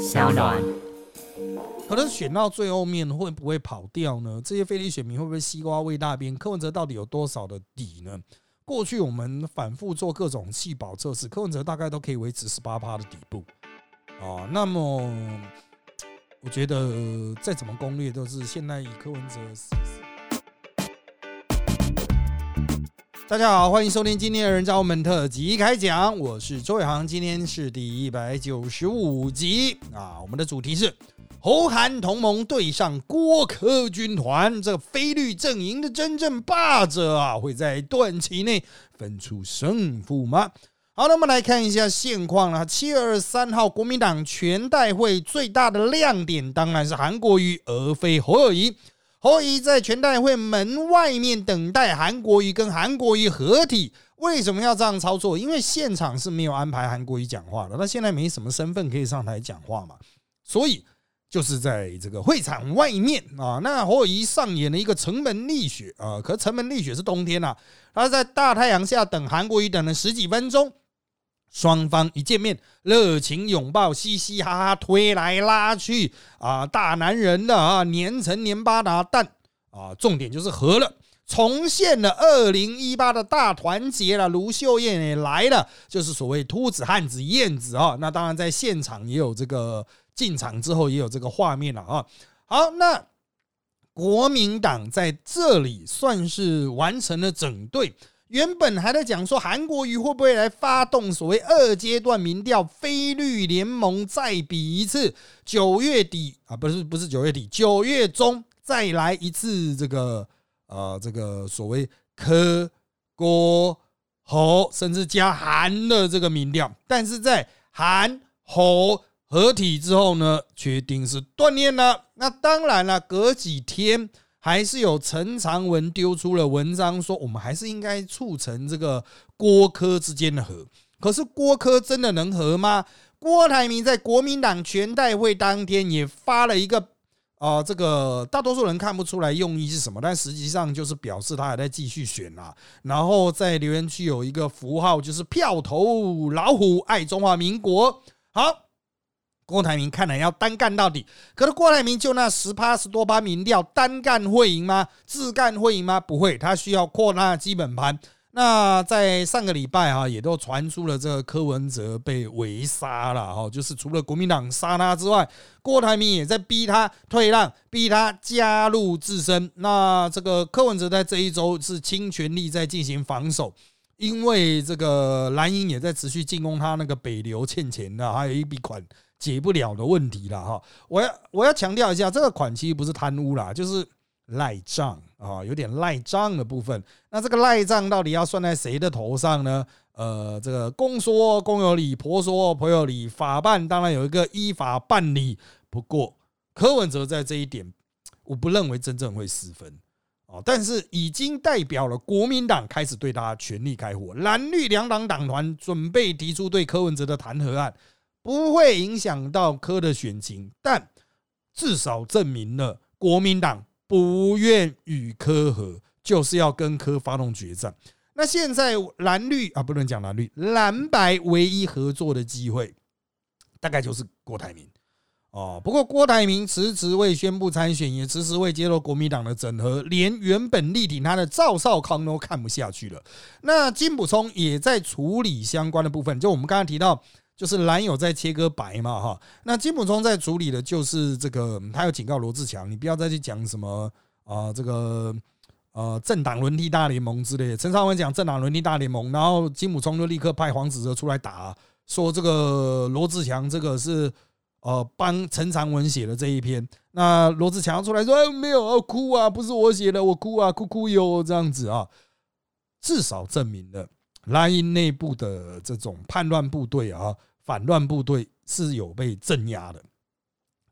小暖。可能选到最后面会不会跑掉呢？这些非利选民会不会西瓜喂大便？柯文哲到底有多少的底呢？过去我们反复做各种气保测试，柯文哲大概都可以维持十八趴的底部啊。那么，我觉得再怎么攻略都是现在以柯文哲。大家好，欢迎收听今天的人造门特辑开讲，我是周伟航，今天是第一百九十五集啊。我们的主题是。侯韩同盟对上郭科军团，这个非绿阵营的真正霸者啊，会在短期内分出胜负吗？好，那么来看一下现况了。七月二十三号，国民党全代会最大的亮点当然是韩国瑜，而非侯友谊。侯友谊在全代会门外面等待韩国瑜跟韩国瑜合体。为什么要这样操作？因为现场是没有安排韩国瑜讲话的，他现在没什么身份可以上台讲话嘛，所以。就是在这个会场外面啊，那侯友谊上演了一个城门立雪啊，可城门立雪是冬天呐，他在大太阳下等韩国瑜等了十几分钟，双方一见面，热情拥抱，嘻嘻哈哈，推来拉去啊，大男人的啊，黏成黏巴达蛋啊，重点就是和了，重现了二零一八的大团结了，卢秀燕也来了，就是所谓秃子汉子燕子啊，那当然在现场也有这个。进场之后也有这个画面了啊！好，那国民党在这里算是完成了整队。原本还在讲说韩国瑜会不会来发动所谓二阶段民调，非绿联盟再比一次，九月底啊，不是不是九月底，九月中再来一次这个呃这个所谓科郭侯，甚至加韩的这个民调，但是在韩侯。合体之后呢，确定是断念了。那当然了，隔几天还是有陈长文丢出了文章，说我们还是应该促成这个郭科之间的和。可是郭科真的能和吗？郭台铭在国民党全代会当天也发了一个啊，这个大多数人看不出来用意是什么，但实际上就是表示他还在继续选啊。然后在留言区有一个符号，就是票投老虎，爱中华民国。好。郭台铭看来要单干到底，可是郭台铭就那十趴十多趴民调，单干会赢吗？自干会赢吗？不会，他需要扩大基本盘。那在上个礼拜啊，也都传出了这个柯文哲被围杀了哈，就是除了国民党杀他之外，郭台铭也在逼他退让，逼他加入自身。那这个柯文哲在这一周是倾全力在进行防守，因为这个蓝营也在持续进攻他那个北流欠钱的，还有一笔款。解不了的问题了哈，我要我要强调一下，这个款其实不是贪污啦，就是赖账啊，有点赖账的部分。那这个赖账到底要算在谁的头上呢？呃，这个公说公有理，婆说婆有理，法办当然有一个依法办理。不过柯文哲在这一点，我不认为真正会失分啊。但是已经代表了国民党开始对他全力开火，蓝绿两党党团准备提出对柯文哲的弹劾案。不会影响到柯的选情，但至少证明了国民党不愿与柯和，就是要跟柯发动决战。那现在蓝绿啊，不能讲蓝绿，蓝白唯一合作的机会，大概就是郭台铭哦。不过郭台铭迟迟未宣布参选，也迟迟未接受国民党的整合，连原本力挺他的赵少康都看不下去了。那金补充也在处理相关的部分，就我们刚刚提到。就是蓝有在切割白嘛哈，那金普聪在处理的就是这个，他有警告罗志强，你不要再去讲什么啊这个呃政党轮替大联盟之类的。陈昌文讲政党轮替大联盟，然后金普聪就立刻派黄子哲出来打，说这个罗志强这个是呃帮陈长文写的这一篇。那罗志强出来说哎没有啊哭啊不是我写的我哭啊哭哭哟这样子啊，至少证明了蓝营内部的这种叛乱部队啊。反乱部队是有被镇压的，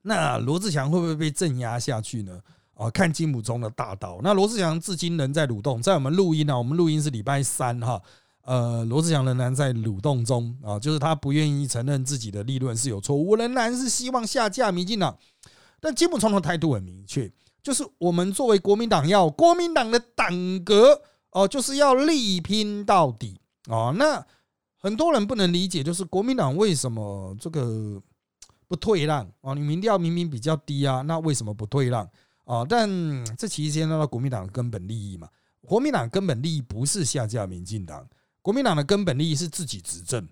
那罗志祥会不会被镇压下去呢？啊，看金普中的大刀。那罗志祥至今仍在蠕动，在我们录音呢，我们录音是礼拜三哈，呃，罗志祥仍然在蠕动中啊，就是他不愿意承认自己的立论是有错误，仍然是希望下架民进党。但金普中的态度很明确，就是我们作为国民党要国民党的党格哦，就是要力拼到底啊，那。很多人不能理解，就是国民党为什么这个不退让啊？你民调明明比较低啊，那为什么不退让啊？但这其实牵涉到国民党的根本利益嘛。国民党根本利益不是下架民进党，国民党的根本利益是自己执政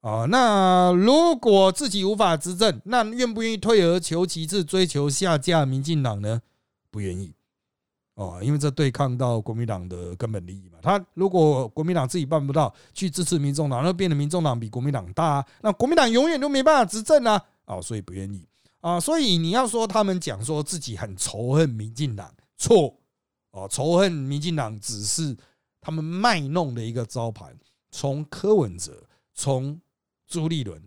啊。那如果自己无法执政，那愿不愿意退而求其次，追求下架民进党呢？不愿意。哦，因为这对抗到国民党的根本利益嘛。他如果国民党自己办不到，去支持民众党，那变得民众党比国民党大，那国民党永远都没办法执政啊！哦，所以不愿意啊。所以你要说他们讲说自己很仇恨民进党，错哦，仇恨民进党只是他们卖弄的一个招牌。从柯文哲，从朱立伦。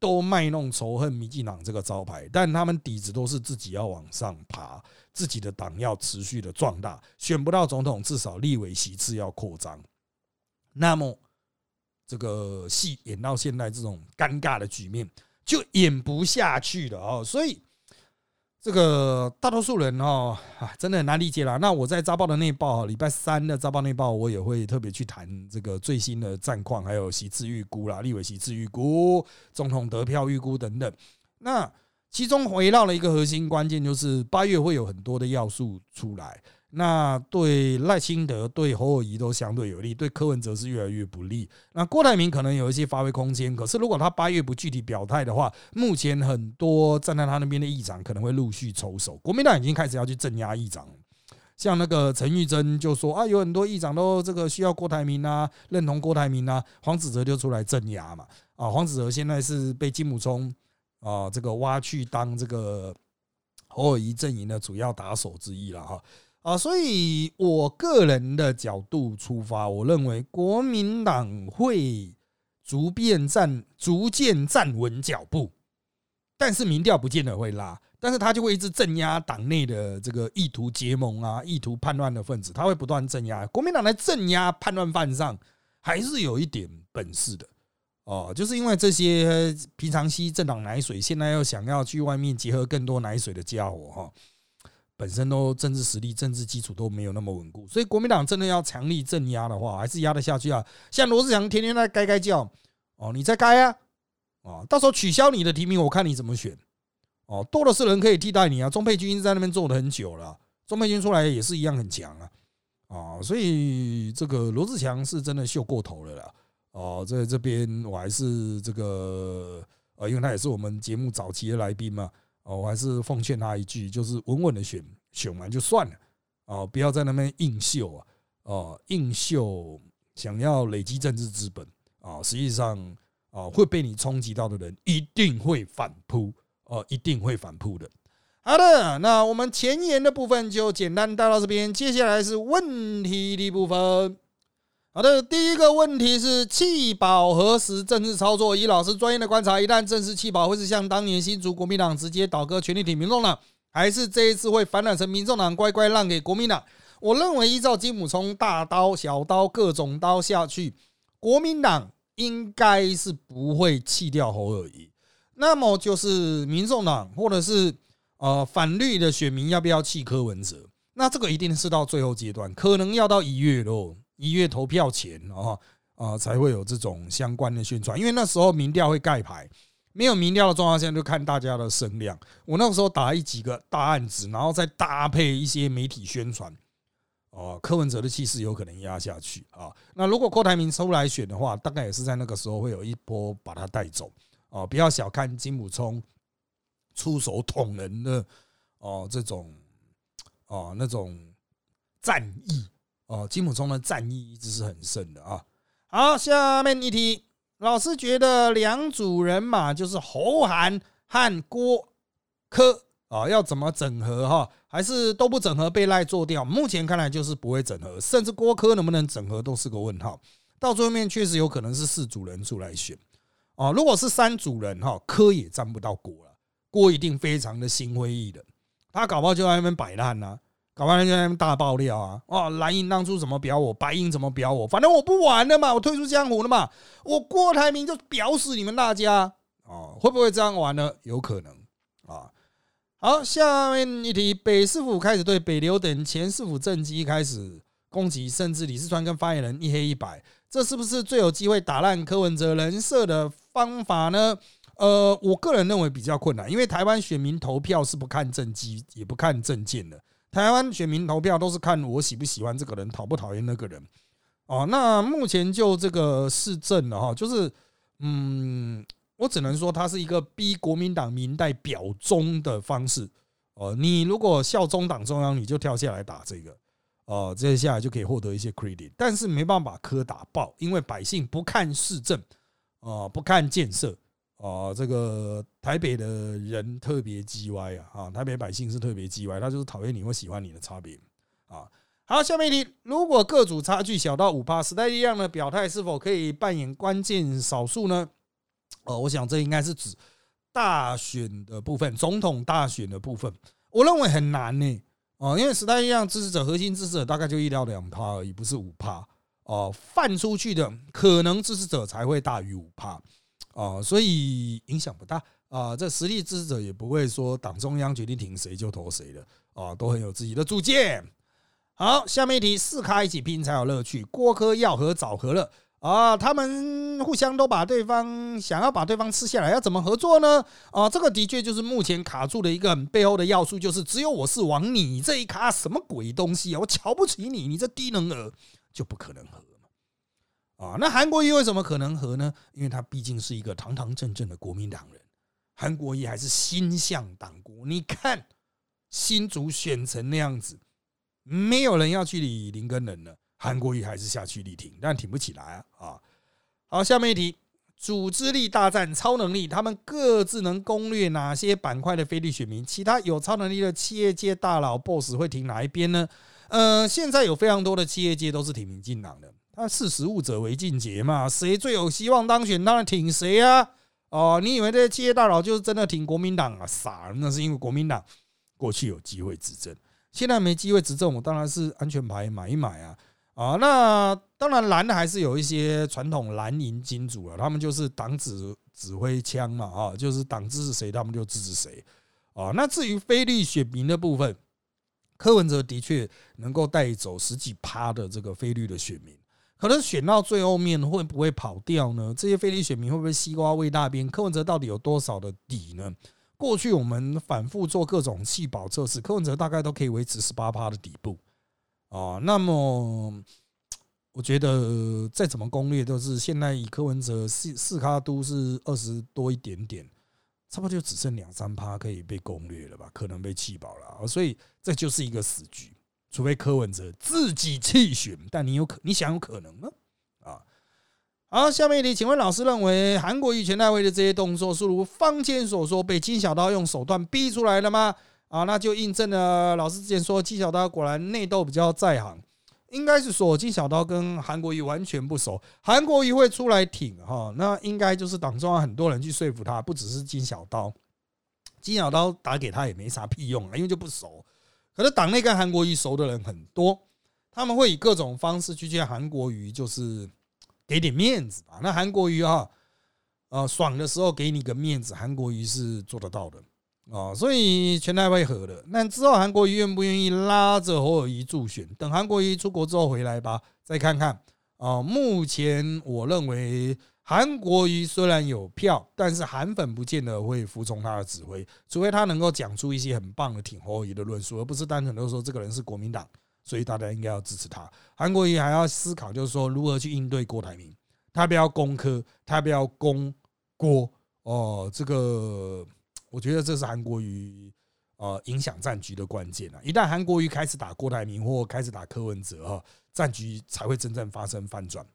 都卖弄仇恨民进党这个招牌，但他们底子都是自己要往上爬，自己的党要持续的壮大，选不到总统，至少立委席次要扩张。那么这个戏演到现在这种尴尬的局面，就演不下去了哦，所以。这个大多数人哦，真的很难理解了。那我在《扎报》的内报，礼拜三的《扎报》内报，我也会特别去谈这个最新的战况，还有席次预估啦，立委席次预估、总统得票预估等等。那其中围绕了一个核心关键，就是八月会有很多的要素出来。那对赖清德、对侯友谊都相对有利，对柯文哲是越来越不利。那郭台铭可能有一些发挥空间，可是如果他八月不具体表态的话，目前很多站在他那边的议长可能会陆续抽手。国民党已经开始要去镇压议长，像那个陈玉珍就说啊，有很多议长都这个需要郭台铭啊，认同郭台铭啊，黄子哲就出来镇压嘛。啊，黄子哲现在是被金姆聪啊这个挖去当这个侯友谊阵营的主要打手之一了哈。啊，所以我个人的角度出发，我认为国民党会逐渐站、逐渐站稳脚步，但是民调不见得会拉，但是他就会一直镇压党内的这个意图结盟啊、意图叛乱的分子，他会不断镇压。国民党在镇压叛乱犯上还是有一点本事的哦，就是因为这些平常吸政党奶水，现在又想要去外面结合更多奶水的家伙哈。本身都政治实力、政治基础都没有那么稳固，所以国民党真的要强力镇压的话，还是压得下去啊。像罗志祥天天在该该叫哦，你在该啊，啊，到时候取消你的提名，我看你怎么选哦，多的是人可以替代你啊。钟佩君在那边做了很久了，钟佩君出来也是一样很强啊，啊，所以这个罗志祥是真的秀过头了啦。哦，在这边我还是这个呃，因为他也是我们节目早期的来宾嘛。哦，我还是奉劝他一句，就是稳稳的选，选完就算了，哦，不要在那边硬秀啊，哦，硬秀想要累积政治资本啊，实际上啊会被你冲击到的人一定会反扑，哦，一定会反扑的。好的，那我们前言的部分就简单带到这边，接下来是问题的部分。好的，第一个问题是弃保何时正式操作？以老师专业的观察，一旦正式弃保，会是像当年新竹国民党直接倒戈全力挺民众党，还是这一次会反转成民众党乖乖让给国民党？我认为依照金姆从大刀小刀各种刀下去，国民党应该是不会弃掉侯友谊。那么就是民众党或者是呃反绿的选民要不要弃柯文哲？那这个一定是到最后阶段，可能要到一月喽。一月投票前啊啊才会有这种相关的宣传，因为那时候民调会盖牌，没有民调的状况下就看大家的声量。我那个时候打一几个大案子，然后再搭配一些媒体宣传，哦，柯文哲的气势有可能压下去啊。那如果郭台铭出来选的话，大概也是在那个时候会有一波把他带走哦。不要小看金普聪出手捅人的哦，这种哦那种战役。哦，金普聪的战役一直是很盛的啊。好，下面一题，老师觉得两组人马就是侯韩和郭柯啊，要怎么整合哈？还是都不整合被赖做掉？目前看来就是不会整合，甚至郭柯能不能整合都是个问号。到最后面确实有可能是四组人出来选啊。如果是三组人哈，柯也占不到郭了，郭一定非常的心灰意冷，他搞不好就在那边摆烂呢。搞完就那边大爆料啊！哦，蓝营当初怎么表我，白银怎么表我，反正我不玩了嘛，我退出江湖了嘛，我郭台铭就表死你们大家哦，会不会这样玩呢？有可能啊。好，下面一题，北市府开始对北流等前市府政绩开始攻击，甚至李世川跟发言人一黑一白，这是不是最有机会打烂柯文哲人设的方法呢？呃，我个人认为比较困难，因为台湾选民投票是不看政绩，也不看政见的。台湾选民投票都是看我喜不喜欢这个人，讨不讨厌那个人。哦，那目前就这个市政了哈，就是嗯，我只能说它是一个逼国民党民代表忠的方式。哦，你如果效忠党中央，你就跳下来打这个。哦，接下来就可以获得一些 credit，但是没办法科打爆，因为百姓不看市政，哦，不看建设，啊，这个台北的人特别叽歪啊，啊，台北百姓是特别叽歪，他就是讨厌你或喜欢你的差别啊。好，下面一题，如果各组差距小到五趴，时代力量的表态是否可以扮演关键少数呢？哦，我想这应该是指大选的部分，总统大选的部分，我认为很难呢。哦，因为时代力量支持者核心支持者大概就一到两趴而已，不是五趴哦。泛出去的可能支持者才会大于五趴哦，所以影响不大啊。这实力支持者也不会说党中央决定挺谁就投谁的啊，都很有自己的主见。好，下面一题，四咖一起拼才有乐趣。郭科要和早和了。啊，他们互相都把对方想要把对方吃下来，要怎么合作呢？啊，这个的确就是目前卡住的一个背后的要素，就是只有我是王，你这一卡什么鬼东西啊？我瞧不起你，你这低能儿就不可能合啊，那韩国瑜为什么可能和呢？因为他毕竟是一个堂堂正正的国民党人，韩国瑜还是心向党国。你看新竹选成那样子，没有人要去理林根人了。韩国瑜还是下去力挺，但挺不起来啊！好，下面一题：组织力大战超能力，他们各自能攻略哪些板块的非利选民？其他有超能力的企业界大佬 BOSS 会挺哪一边呢？呃，现在有非常多的企业界都是挺民进党的，他视时务者为俊杰嘛，谁最有希望当选，当然挺谁啊！哦，你以为这些企业大佬就是真的挺国民党啊？傻，那是因为国民党过去有机会执政，现在没机会执政，我当然是安全牌买一买啊！啊，那当然蓝的还是有一些传统蓝营金主了，他们就是党指指挥枪嘛，啊，就是党支持谁，他们就支持谁，啊，那至于非律选民的部分，柯文哲的确能够带走十几趴的这个非律的选民，可能选到最后面会不会跑掉呢？这些非律选民会不会西瓜喂大边？柯文哲到底有多少的底呢？过去我们反复做各种气保测试，柯文哲大概都可以维持十八趴的底部。啊，那么我觉得再怎么攻略都是现在以柯文哲四四咖都是二十多一点点，差不多就只剩两三趴可以被攻略了吧？可能被气保了，所以这就是一个死局。除非柯文哲自己弃选，但你有可你想有可能吗？啊，好，下面一题，请问老师认为韩国瑜全代会的这些动作是如坊间所说被金小刀用手段逼出来的吗？啊，那就印证了老师之前说金小刀果然内斗比较在行，应该是说金小刀跟韩国瑜完全不熟，韩国瑜会出来挺哈，那应该就是党中央很多人去说服他，不只是金小刀，金小刀打给他也没啥屁用啊，因为就不熟。可是党内跟韩国瑜熟的人很多，他们会以各种方式去见韩国瑜，就是给点面子吧。那韩国瑜哈，呃，爽的时候给你个面子，韩国瑜是做得到的。哦，所以全台会合的。那之后韩国瑜愿不愿意拉着侯友谊助选？等韩国瑜出国之后回来吧，再看看。啊，目前我认为韩国瑜虽然有票，但是韩粉不见得会服从他的指挥，除非他能够讲出一些很棒的挺侯友谊的论述，而不是单纯的说这个人是国民党，所以大家应该要支持他。韩国瑜还要思考，就是说如何去应对郭台铭，他不要攻科，他不要攻郭。哦，这个。我觉得这是韩国瑜呃影响战局的关键啊！一旦韩国瑜开始打郭台铭或开始打柯文哲哈，战局才会真正发生翻转！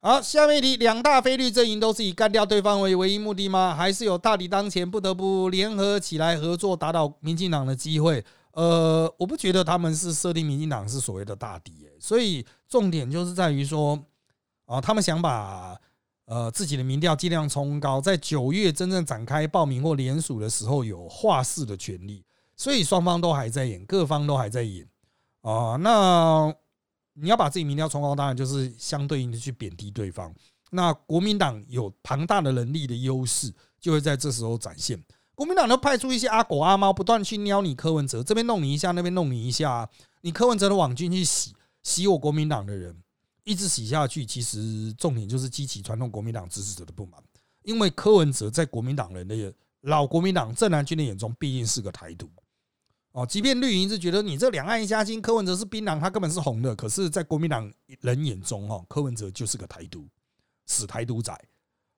好，下面一题：两大非律阵营都是以干掉对方为唯一目的吗？还是有大敌当前不得不联合起来合作打倒民进党的机会？呃，我不觉得他们是设定民进党是所谓的大敌，所以重点就是在于说啊，他们想把。呃，自己的民调尽量冲高，在九月真正展开报名或联署的时候，有话事的权利，所以双方都还在演，各方都还在演啊。那你要把自己民调冲高，当然就是相对应的去贬低对方。那国民党有庞大的能力的优势，就会在这时候展现。国民党都派出一些阿狗阿猫，不断去撩你柯文哲，这边弄你一下，那边弄你一下，你柯文哲的网军去洗洗我国民党的人。一直洗下去，其实重点就是激起传统国民党支持者的不满。因为柯文哲在国民党人的老国民党正南军的眼中，毕竟是个台独哦。即便绿营是觉得你这两岸一家亲，柯文哲是槟榔，他根本是红的。可是，在国民党人眼中，哈，柯文哲就是个台独，死台独仔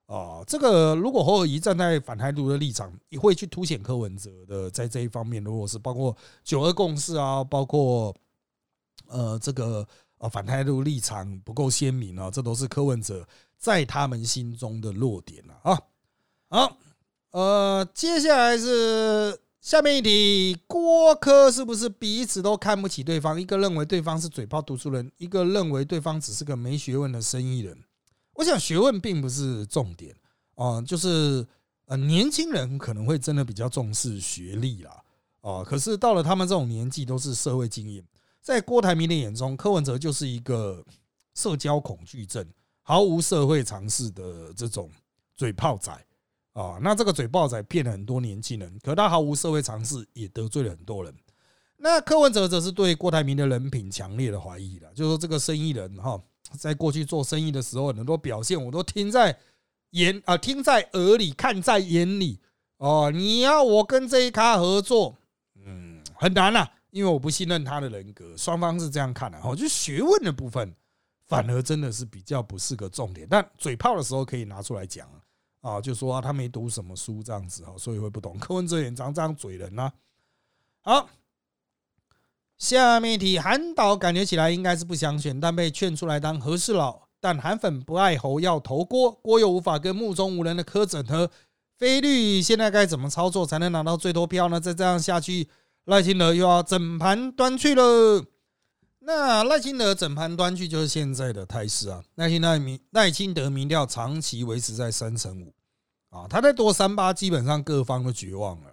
啊。这个如果侯友谊站在反台独的立场，也会去凸显柯文哲的在这一方面。如果是包括九二共识啊，包括呃这个呃反台独立场不够鲜明啊，这都是柯文哲在他们心中的弱点了啊。好。呃，接下来是下面一题，郭科是不是彼此都看不起对方？一个认为对方是嘴炮读书人，一个认为对方只是个没学问的生意人。我想学问并不是重点啊，就是呃，年轻人可能会真的比较重视学历啦，啊，可是到了他们这种年纪，都是社会经验。在郭台铭的眼中，柯文哲就是一个社交恐惧症、毫无社会常识的这种嘴炮仔。啊，那这个嘴炮仔骗了很多年轻人，可他毫无社会常识，也得罪了很多人。那柯文哲则是对郭台铭的人品强烈的怀疑了，就说这个生意人哈，在过去做生意的时候，很多表现我都听在眼啊，听在耳里，看在眼里。哦，你要我跟这一咖合作，嗯，很难呐，因为我不信任他的人格。双方是这样看的，哦，就学问的部分，反而真的是比较不是个重点，但嘴炮的时候可以拿出来讲。啊，啊就说他没读什么书这样子哈，所以会不懂。柯文哲也常这样嘴人呐。好，下面一题，韩导感觉起来应该是不想选，但被劝出来当和事佬。但韩粉不爱侯，要投郭，郭又无法跟目中无人的柯整合。菲律现在该怎么操作才能拿到最多票呢？再这样下去，赖清德又要整盘端去了。那赖清德整盘端去就是现在的态势啊！赖清德民赖清德民调长期维持在三成五啊，他在多三八，基本上各方都绝望了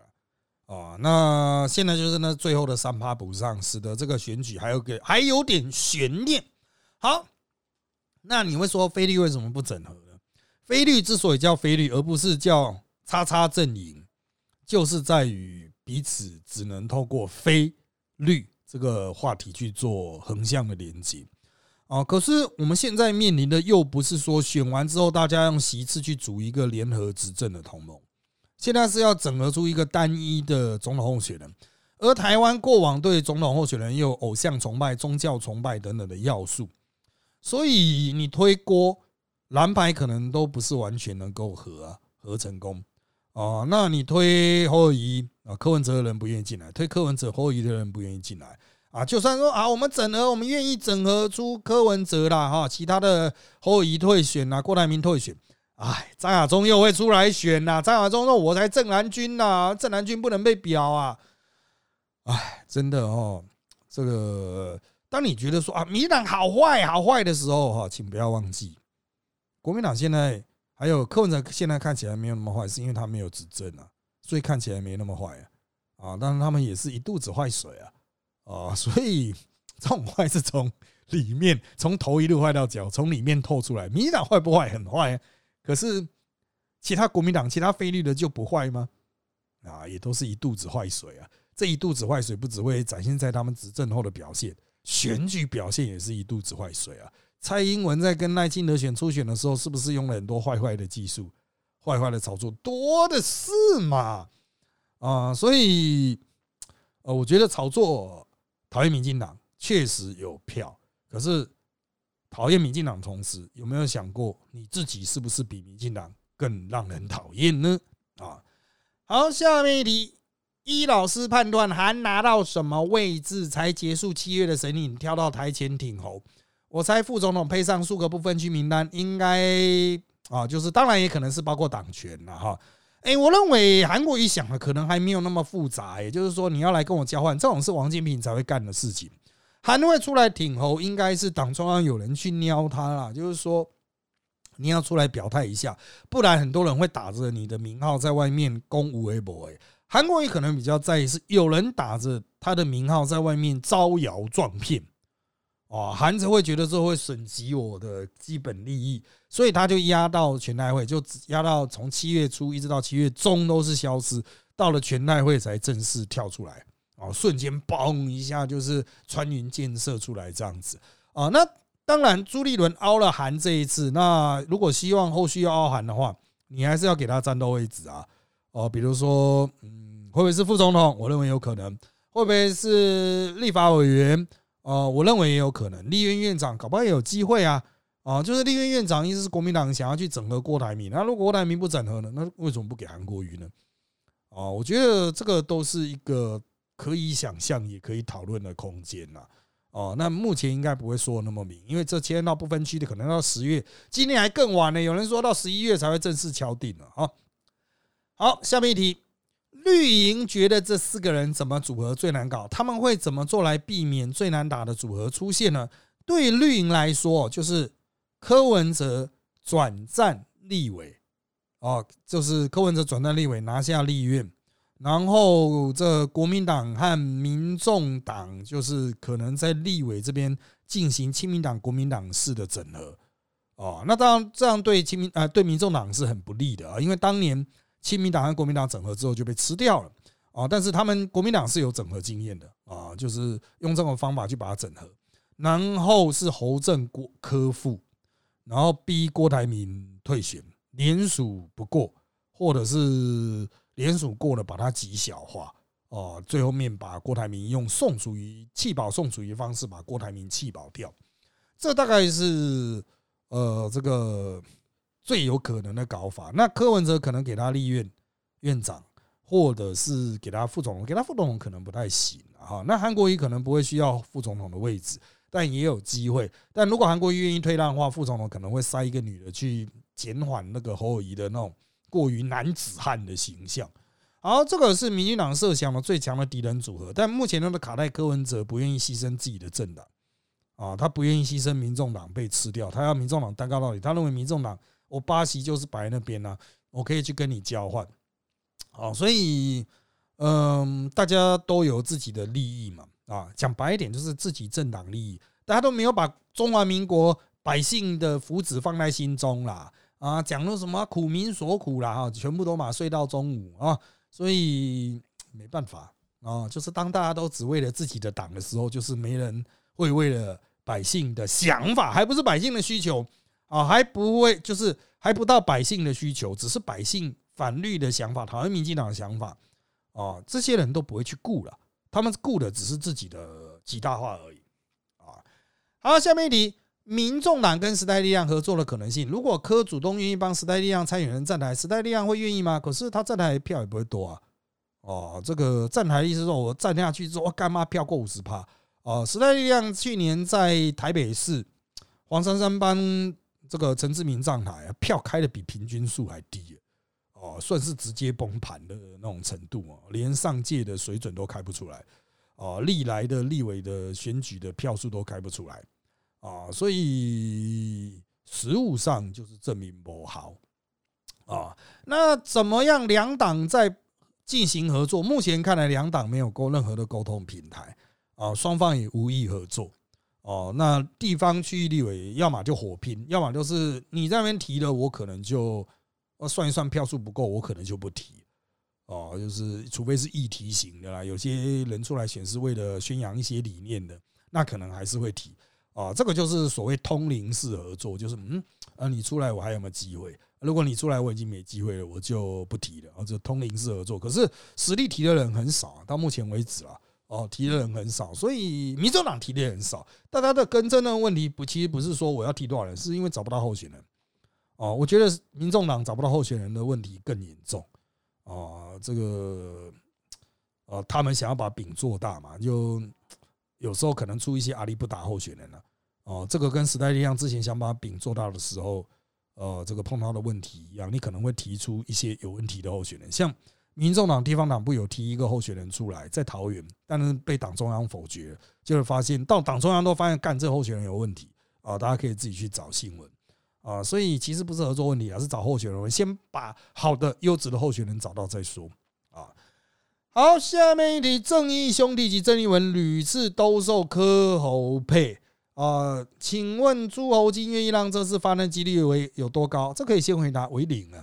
啊。那现在就是那最后的三八补上，使得这个选举还有个还有点悬念。好，那你会说菲律为什么不整合呢？菲律之所以叫菲律，而不是叫叉叉阵营，就是在于彼此只能透过非律。这个话题去做横向的连接。啊，可是我们现在面临的又不是说选完之后大家用席次去组一个联合执政的同盟，现在是要整合出一个单一的总统候选人，而台湾过往对总统候选人有偶像崇拜、宗教崇拜等等的要素，所以你推锅蓝牌可能都不是完全能够合啊合成功哦，那你推侯友谊。啊，柯文哲的人不愿意进来，推柯文哲侯友的人不愿意进来啊。就算说啊，我们整合，我们愿意整合出柯文哲啦，哈，其他的侯友退选啦，郭台铭退选，哎，张亚中又会出来选呐。张亚中说：“我才正蓝军呐，正蓝军不能被表啊。”哎，真的哦，这个当你觉得说啊，民党好坏好坏的时候，哈，请不要忘记，国民党现在还有柯文哲，现在看起来没有那么坏，是因为他没有执政啊。所以看起来没那么坏啊，啊，但是他们也是一肚子坏水啊，啊，所以这种坏是从里面，从头一路坏到脚，从里面透出来。民进党坏不坏？很坏，可是其他国民党、其他非律的就不坏吗？啊，也都是一肚子坏水啊。这一肚子坏水不只会展现在他们执政后的表现，选举表现也是一肚子坏水啊。蔡英文在跟赖清德选初选的时候，是不是用了很多坏坏的技术？坏坏的炒作多的是嘛，啊，所以，呃，我觉得炒作讨厌民进党确实有票，可是讨厌民进党同时，有没有想过你自己是不是比民进党更让人讨厌呢？啊，好，下面一题，一老师判断还拿到什么位置才结束七月的审理，跳到台前挺侯，我猜副总统配上数个不分区名单，应该。啊，就是当然也可能是包括党权了哈。哎，我认为韩国瑜想的可能还没有那么复杂，也就是说你要来跟我交换，这种是王金平才会干的事情。韩会出来挺侯，应该是党中央有人去撩他啦，就是说你要出来表态一下，不然很多人会打着你的名号在外面攻吴微博。哎，韩国瑜可能比较在意是有人打着他的名号在外面招摇撞骗。哦，韩子会觉得这会损及我的基本利益，所以他就压到全代会，就压到从七月初一直到七月中都是消失，到了全代会才正式跳出来，哦，瞬间嘣一下就是穿云箭射出来这样子啊。那当然朱立伦凹了韩这一次，那如果希望后续要凹韩的话，你还是要给他战斗位置啊。哦，比如说，嗯，会不会是副总统？我认为有可能。会不会是立法委员？哦，我认为也有可能。立院院长搞不好也有机会啊。啊，就是立院院长意思是国民党想要去整合郭台铭，那如果郭台铭不整合呢？那为什么不给韩国瑜呢？哦，我觉得这个都是一个可以想象也可以讨论的空间呐。哦，那目前应该不会说那么明，因为这签到不分区的可能到十月，今年还更晚呢。有人说到十一月才会正式敲定了。啊，好，下面一题，绿营觉得这四个人怎么组合最难搞？他们会怎么做来避免最难打的组合出现呢？对绿营来说，就是柯文哲转战立委，哦，就是柯文哲转战立委拿下立院。然后，这国民党和民众党就是可能在立委这边进行亲民党、国民党式的整合，哦，那当然这样对亲民啊对民众党是很不利的啊，因为当年亲民党和国民党整合之后就被吃掉了。啊，但是他们国民党是有整合经验的啊，就是用这种方法去把它整合，然后是侯正郭科副，然后逼郭台铭退选，联署不过，或者是。联署过了，把它极小化。哦，最后面把郭台铭用宋楚瑜弃保宋楚瑜方式把郭台铭弃保掉，这大概是呃这个最有可能的搞法。那柯文哲可能给他立院院长，或者是给他副总统，给他副总统可能不太行啊。那韩国瑜可能不会需要副总统的位置，但也有机会。但如果韩国瑜愿意退让的话，副总统可能会塞一个女的去减缓那个侯友谊的那种。过于男子汉的形象，好，这个是民进党设想的最强的敌人组合。但目前他的卡戴柯文哲不愿意牺牲自己的政党啊，他不愿意牺牲民众党被吃掉，他要民众党单干到底。他认为民众党我八席就是摆那边呢，我可以去跟你交换。好，所以嗯，大家都有自己的利益嘛啊，讲白一点就是自己政党利益，大家都没有把中华民国百姓的福祉放在心中啦。啊，讲了什么苦民所苦啦，哈，全部都嘛睡到中午啊，所以没办法啊，就是当大家都只为了自己的党的时候，就是没人会为了百姓的想法，还不是百姓的需求啊，还不会就是还不到百姓的需求，只是百姓反绿的想法，讨厌民进党的想法啊，这些人都不会去顾了，他们顾的只是自己的极大化而已啊。好，下面一题。民众党跟时代力量合作的可能性，如果柯主动愿意帮时代力量参选人站台，时代力量会愿意吗？可是他站台票也不会多啊。哦，这个站台的意思说，我站下去之后，我干嘛票过五十趴？哦，时代力量去年在台北市黄珊珊帮这个陈志明站台，票开的比平均数还低，哦，算是直接崩盘的那种程度哦，连上届的水准都开不出来，哦，历来的立委的选举的票数都开不出来。啊，所以实物上就是证明不好啊。那怎么样？两党在进行合作？目前看来，两党没有过任何的沟通平台啊，双方也无意合作哦。那地方区域立委要么就火拼，要么就是你在那边提了，我可能就算一算票数不够，我可能就不提哦。就是除非是议题型的啦，有些人出来显示为了宣扬一些理念的，那可能还是会提。啊，这个就是所谓通灵式合作，就是嗯，啊，你出来我还有没有机会？如果你出来我已经没机会了，我就不提了。啊，这通灵式合作，可是实力提的人很少，到目前为止啊，哦，提的人很少，所以民主党提的也很少。大家的根真的问题不，其实不是说我要提多少人，是因为找不到候选人。哦，我觉得民众党找不到候选人的问题更严重。啊，这个，呃，他们想要把饼做大嘛，就。有时候可能出一些阿里不打候选人了，哦，这个跟时代力量之前想把饼做大的时候，呃，这个碰到的问题一样，你可能会提出一些有问题的候选人，像民众党地方党部有提一个候选人出来在桃园，但是被党中央否决，就是发现到党中央都发现干这候选人有问题啊，大家可以自己去找新闻啊，所以其实不是合作问题，而是找候选人，先把好的优质的候选人找到再说啊。好，下面一题，正义兄弟及郑义文屡次兜售柯侯配啊，请问诸侯金愿意让这次发生几率为有多高？这可以先回答为零啊，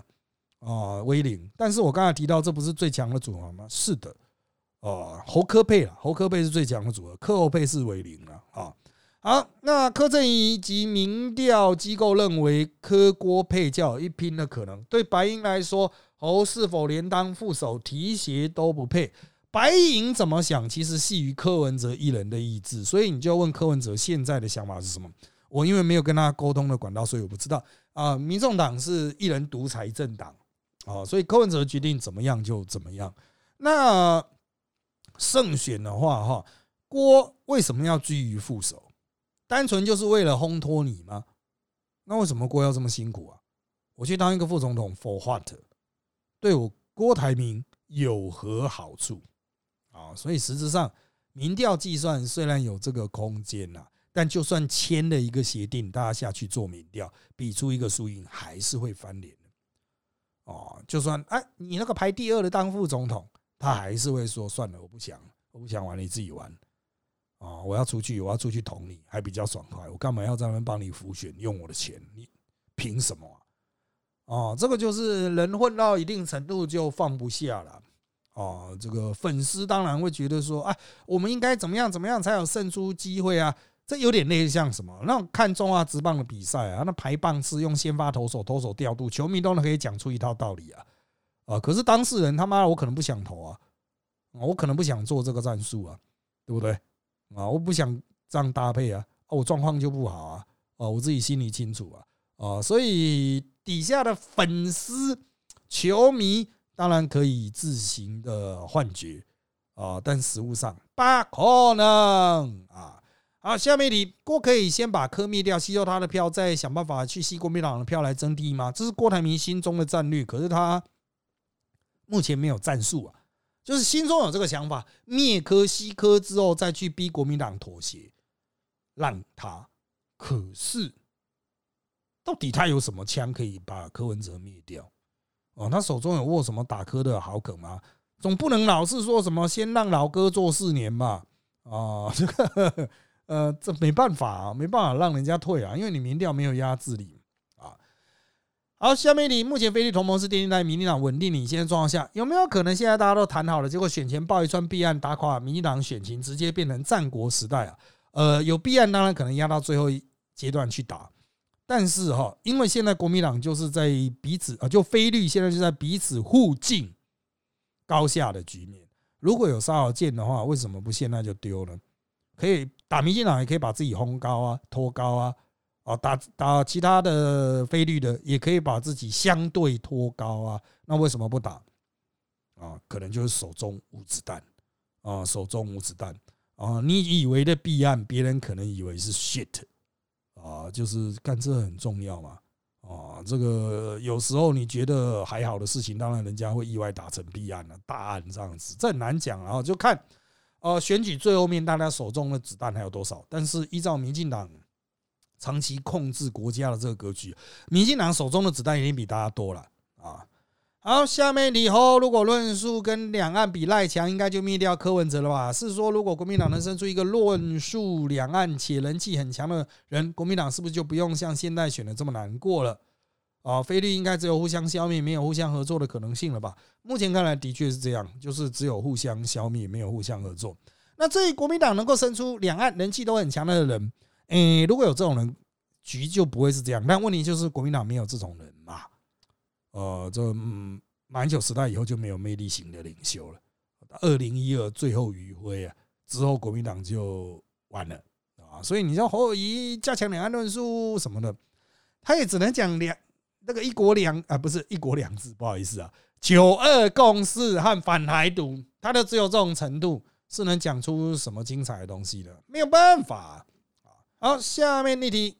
啊为零。但是我刚才提到，这不是最强的组合吗？是的，哦，侯科配了，侯科配是最强的组合，柯侯配是为零了啊。好，那柯震宇及民调机构认为柯郭配教一拼的可能，对白银来说，侯是否连当副手提鞋都不配。白银怎么想，其实系于柯文哲一人的意志，所以你就要问柯文哲现在的想法是什么。我因为没有跟他沟通的管道，所以我不知道啊。民众党是一人独裁政党啊，所以柯文哲决定怎么样就怎么样。那胜选的话，哈，郭为什么要居于副手？单纯就是为了烘托你吗？那为什么郭要这么辛苦啊？我去当一个副总统，for what？对我郭台铭有何好处啊？所以实质上，民调计算虽然有这个空间呐。但就算签了一个协定，大家下去做民调，比出一个输赢，还是会翻脸。哦，就算哎，你那个排第二的当副总统，他还是会说算了，我不想，我不想玩，你自己玩。啊，我要出去，我要出去捅你，还比较爽快。我干嘛要在那边帮你浮选，用我的钱？你凭什么？哦，这个就是人混到一定程度就放不下了。哦，这个粉丝当然会觉得说，哎，我们应该怎么样怎么样才有胜出机会啊？这有点类似像什么？那看中华职棒的比赛啊，那排棒是用先发投手，投手调度，球迷都能可以讲出一套道理啊啊！可是当事人他妈，我可能不想投啊，我可能不想做这个战术啊，对不对啊？我不想这样搭配啊，我状况就不好啊，哦，我自己心里清楚啊啊！所以底下的粉丝、球迷当然可以自行的幻觉啊，但实物上不可能啊。好，下面你郭可以先把柯灭掉，吸收他的票，再想办法去吸国民党的票来争第一吗？这是郭台铭心中的战略，可是他目前没有战术啊，就是心中有这个想法，灭柯吸柯之后再去逼国民党妥协，让他。可是到底他有什么枪可以把柯文哲灭掉？哦，他手中有握什么打柯的好梗吗？总不能老是说什么先让老哥做四年吧？啊，这个。呃，这没办法啊，没办法让人家退啊，因为你民调没有压制力啊。好，下面你目前菲律同盟是电信在民进党稳定领先的状况下，有没有可能现在大家都谈好了，结果选前报一串弊案打垮民进党选情，直接变成战国时代啊？呃，有弊案当然可能压到最后一阶段去打，但是哈，因为现在国民党就是在彼此啊，就菲律现在就在彼此互敬高下的局面，如果有杀手锏的话，为什么不现在就丢呢？可以打民进党，也可以把自己轰高啊、拖高啊，啊打打其他的非律的，也可以把自己相对拖高啊。那为什么不打？啊，可能就是手中无子弹啊，手中无子弹啊。你以为的弊案，别人可能以为是 shit 啊，就是干这很重要嘛啊。这个有时候你觉得还好的事情，当然人家会意外打成弊案了，大案这样子，这很难讲啊，就看。呃，选举最后面，大家手中的子弹还有多少？但是依照民进党长期控制国家的这个格局，民进党手中的子弹已经比大家多了啊。好，下面以后如果论述跟两岸比赖强，应该就灭掉柯文哲了吧？是说，如果国民党能生出一个论述两岸且人气很强的人，国民党是不是就不用像现在选的这么难过了？啊，菲律应该只有互相消灭，没有互相合作的可能性了吧？目前看来的确是这样，就是只有互相消灭，没有互相合作。那至于国民党能够生出两岸人气都很强的人，诶，如果有这种人，局就不会是这样。但问题就是国民党没有这种人嘛？呃，这马英九时代以后就没有魅力型的领袖了。二零一二最后余晖啊，之后国民党就完了啊。所以你说侯友谊加强两岸论述什么的，他也只能讲两。那个一国两啊，不是一国两制，不好意思啊，九二共识和反台独，它都只有这种程度，是能讲出什么精彩的东西的，没有办法啊。好，下面那题，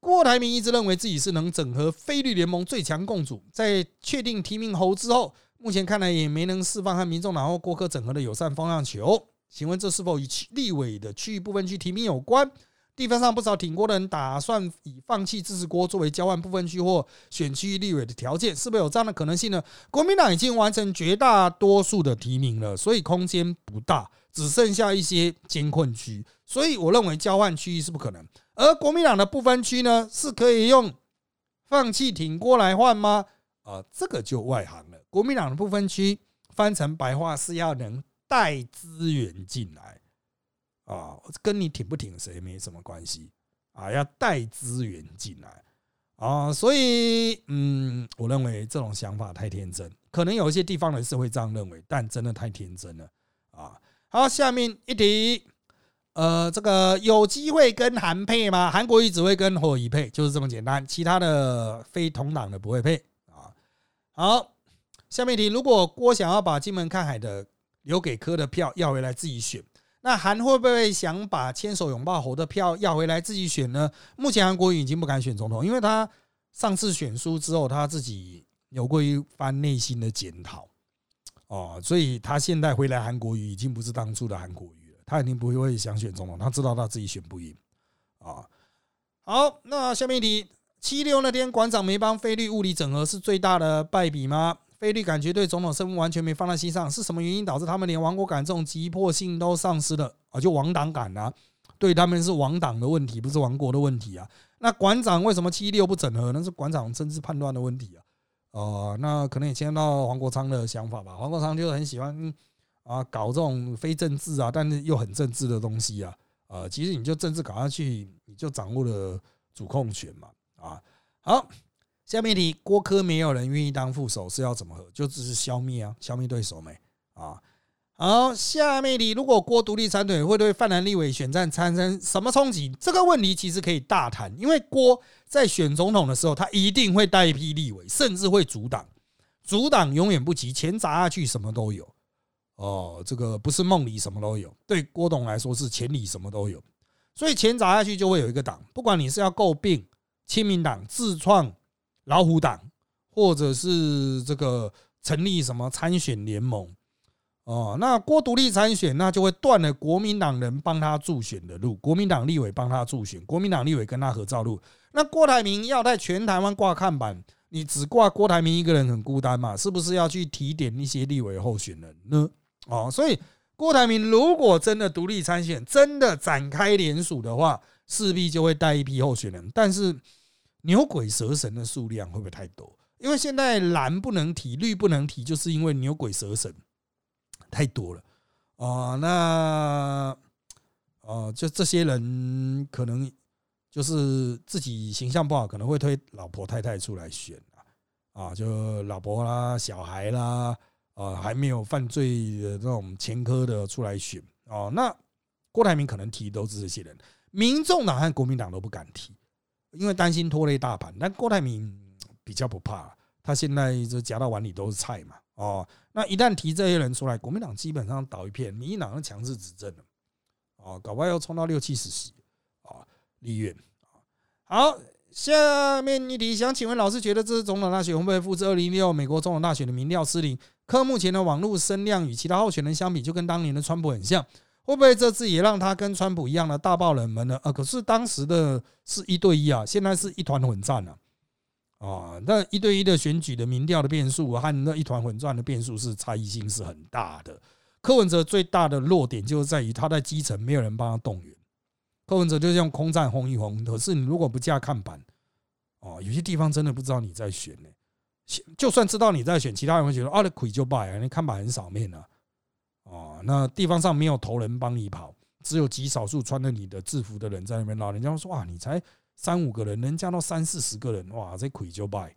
郭台铭一直认为自己是能整合菲律联盟最强共主，在确定提名侯之后，目前看来也没能释放和民众然后郭科整合的友善方向球，请问这是否与立委的区域部分区提名有关？地方上不少挺郭的人打算以放弃支持郭作为交换部分区或选区立委的条件，是不是有这样的可能性呢？国民党已经完成绝大多数的提名了，所以空间不大，只剩下一些艰困区，所以我认为交换区域是不可能。而国民党的部分区呢，是可以用放弃挺郭来换吗？啊，这个就外行了。国民党的部分区翻成白话是要能带资源进来。啊，跟你挺不挺谁没什么关系啊，要带资源进来啊，所以嗯，我认为这种想法太天真，可能有一些地方人是会这样认为，但真的太天真了啊。好，下面一题，呃，这个有机会跟韩配吗？韩国瑜只会跟火一配，就是这么简单，其他的非同党的不会配啊。好，下面一题，如果郭想要把金门看海的留给柯的票要回来自己选。那韩会不会想把牵手拥抱侯的票要回来自己选呢？目前韩国瑜已经不敢选总统，因为他上次选输之后，他自己有过一番内心的检讨哦，所以他现在回来韩国瑜已经不是当初的韩国瑜了，他肯定不会想选总统，他知道他自己选不赢啊。好，那下面一题，七六那天馆长没帮菲律物理整合是最大的败笔吗？菲律感觉对总统身份完全没放在心上，是什么原因导致他们连亡国感这种急迫性都丧失了啊？就亡党感啊？对他们是亡党的问题，不是亡国的问题啊？那馆长为什么七六不整合？那是馆长政治判断的问题啊？哦，那可能也牵到黄国昌的想法吧？黄国昌就很喜欢啊搞这种非政治啊，但是又很政治的东西啊。呃，其实你就政治搞下去，你就掌握了主控权嘛。啊，好。下面一题，郭科没有人愿意当副手，是要怎么和？就只是消灭啊，消灭对手没啊？好，下面题，如果郭独立参选，会对泛蓝立委选战产生什么冲击？这个问题其实可以大谈，因为郭在选总统的时候，他一定会带一批立委，甚至会阻挡，阻挡永远不急，钱砸下去什么都有。哦，这个不是梦里什么都有，对郭董来说是钱里什么都有，所以钱砸下去就会有一个党，不管你是要诟病亲民党自创。老虎党，或者是这个成立什么参选联盟哦，那郭独立参选，那就会断了国民党人帮他助选的路，国民党立委帮他助选，国民党立委跟他合照路。那郭台铭要在全台湾挂看板，你只挂郭台铭一个人很孤单嘛？是不是要去提点一些立委候选人呢？哦，所以郭台铭如果真的独立参选，真的展开联署的话，势必就会带一批候选人，但是。牛鬼蛇神的数量会不会太多？因为现在蓝不能提，绿不能提，就是因为牛鬼蛇神太多了啊。那啊，就这些人可能就是自己形象不好，可能会推老婆太太出来选啊。啊，就老婆啦、小孩啦，啊，还没有犯罪的这种前科的出来选哦。那郭台铭可能提都是这些人，民众党和国民党都不敢提。因为担心拖累大盘，但郭台铭比较不怕，他现在就夹到碗里都是菜嘛。哦，那一旦提这些人出来，国民党基本上倒一片，民进党强制执政了。哦，搞不好要冲到六七十席啊，立院好，下面一题，想请问老师，觉得这次总统大选会不会复制二零一六美国总统大选的民调失灵？科目前的网络声量与其他候选人相比，就跟当年的川普很像。会不会这次也让他跟川普一样的大爆冷门呢？啊，可是当时的是一对一啊，现在是一团混战了啊。那一对一的选举的民调的变数和那一团混战的变数是差异性是很大的。柯文哲最大的弱点就是在于他在基层没有人帮他动员，柯文哲就用空战轰一轰。可是你如果不架看板，哦，有些地方真的不知道你在选呢。就算知道你在选，其他人会觉得啊，你亏就败啊，你看板很少面啊。哦，那地方上没有头人帮你跑，只有极少数穿着你的制服的人在那边闹。人家说哇，你才三五个人，能加到三四十个人，哇，这亏就败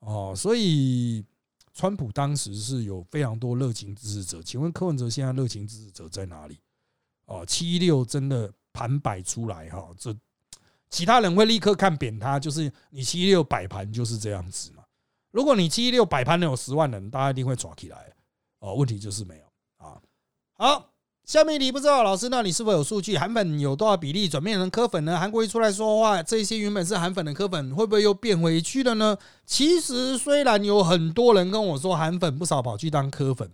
哦。所以，川普当时是有非常多热情支持者。请问柯文哲现在热情支持者在哪里？哦，七六真的盘摆出来哈，这其他人会立刻看扁他，就是你七六摆盘就是这样子嘛。如果你七六摆盘能有十万人，大家一定会抓起来。哦，问题就是没有。好，下面你不知道老师那里是否有数据？韩粉有多少比例转变成科粉呢？韩国一出来说话，这些原本是韩粉的科粉会不会又变回去了呢？其实虽然有很多人跟我说韩粉不少跑去当科粉，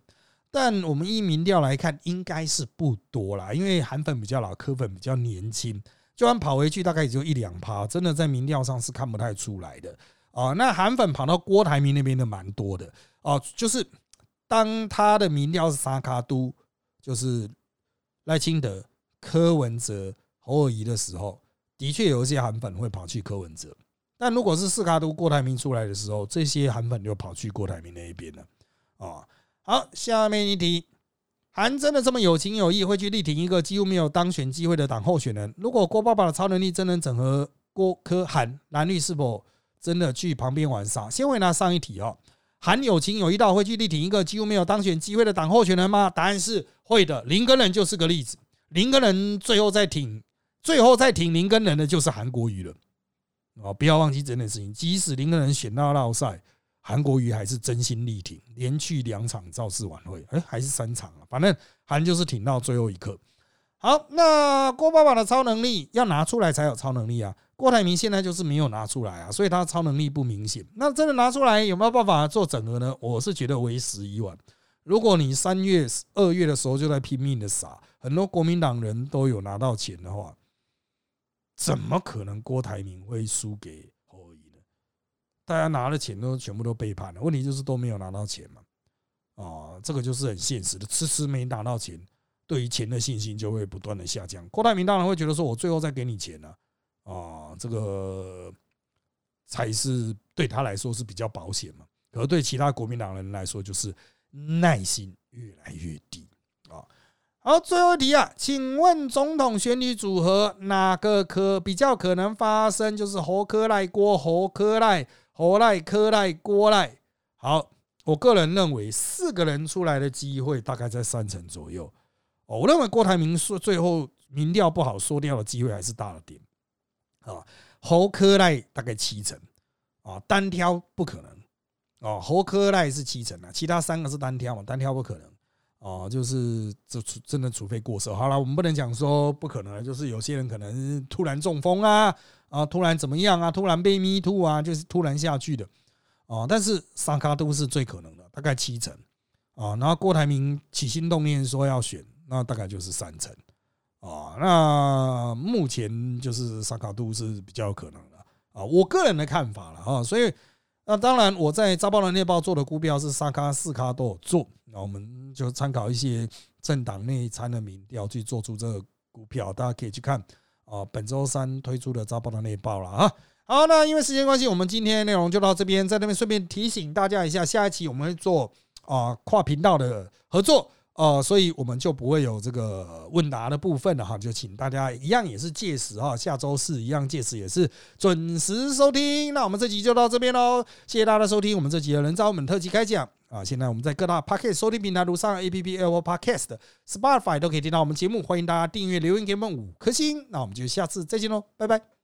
但我们依民调来看，应该是不多啦。因为韩粉比较老，科粉比较年轻，就算跑回去，大概也就一两趴，真的在民调上是看不太出来的啊。那韩粉跑到郭台铭那边的蛮多的哦，就是当他的民调是沙卡都。就是赖清德、柯文哲、侯友谊的时候，的确有一些韩粉会跑去柯文哲，但如果是四卡都郭台铭出来的时候，这些韩粉就跑去郭台铭那一边了啊。好，下面一题，韩真的这么有情有义，会去力挺一个几乎没有当选机会的党候选人？如果郭爸爸的超能力真能整合郭科韩蓝绿，是否真的去旁边玩耍？先回答上一题哦。韩有情有义到会去力挺一个几乎没有当选机会的党候选人吗？答案是会的。林根人就是个例子。林根人最后再挺，最后再挺林根人的就是韩国瑜了。啊，不要忘记这件事情。即使林根人选到绕赛，韩国瑜还是真心力挺，连续两场造势晚会，哎，还是三场啊。反正韩就是挺到最后一刻。好，那郭爸爸的超能力要拿出来才有超能力啊。郭台铭现在就是没有拿出来啊，所以他超能力不明显。那真的拿出来有没有办法做整合呢？我是觉得为时已晚。如果你三月、二月的时候就在拼命的撒，很多国民党人都有拿到钱的话，怎么可能郭台铭会输给侯友呢？大家拿了钱都全部都背叛了，问题就是都没有拿到钱嘛。啊，这个就是很现实的，迟迟没拿到钱，对于钱的信心就会不断的下降。郭台铭当然会觉得说，我最后再给你钱呢。啊这个才是对他来说是比较保险嘛。可对其他国民党人来说，就是耐心越来越低啊。好，最后一题啊，请问总统选举组合哪个可比较可能发生？就是侯科赖郭侯科赖侯赖科赖郭赖。好，我个人认为四个人出来的机会大概在三成左右。哦，我认为郭台铭说最后民调不好说掉的机会还是大了点。啊，侯科赖大概七成啊，单挑不可能哦。侯科赖是七成啊，其他三个是单挑嘛，单挑不可能哦。就是这除真的除非过手，好了，我们不能讲说不可能，就是有些人可能突然中风啊啊，突然怎么样啊，突然被迷吐啊，就是突然下去的啊。但是萨卡都是最可能的，大概七成啊。然后郭台铭起心动念说要选，那大概就是三成。啊，那目前就是萨卡度是比较有可能的啊，我个人的看法了啊，所以那当然我在《扎巴的内报》做的股票是萨卡四卡都有做，那我们就参考一些政党内参的民调去做出这个股票，大家可以去看啊，本周三推出的《扎巴的内报》了啊。好，那因为时间关系，我们今天内容就到这边，在那边顺便提醒大家一下，下一期我们会做啊跨频道的合作。哦，所以我们就不会有这个问答的部分了哈，就请大家一样也是届时哈，下周四一样届时也是准时收听。那我们这集就到这边喽，谢谢大家的收听。我们这集的人造本特辑开讲啊，现在我们在各大 Podcast 收听平台如上 APP、Apple Podcast、Spotify 都可以听到我们节目，欢迎大家订阅、留言给我们五颗星。那我们就下次再见喽，拜拜。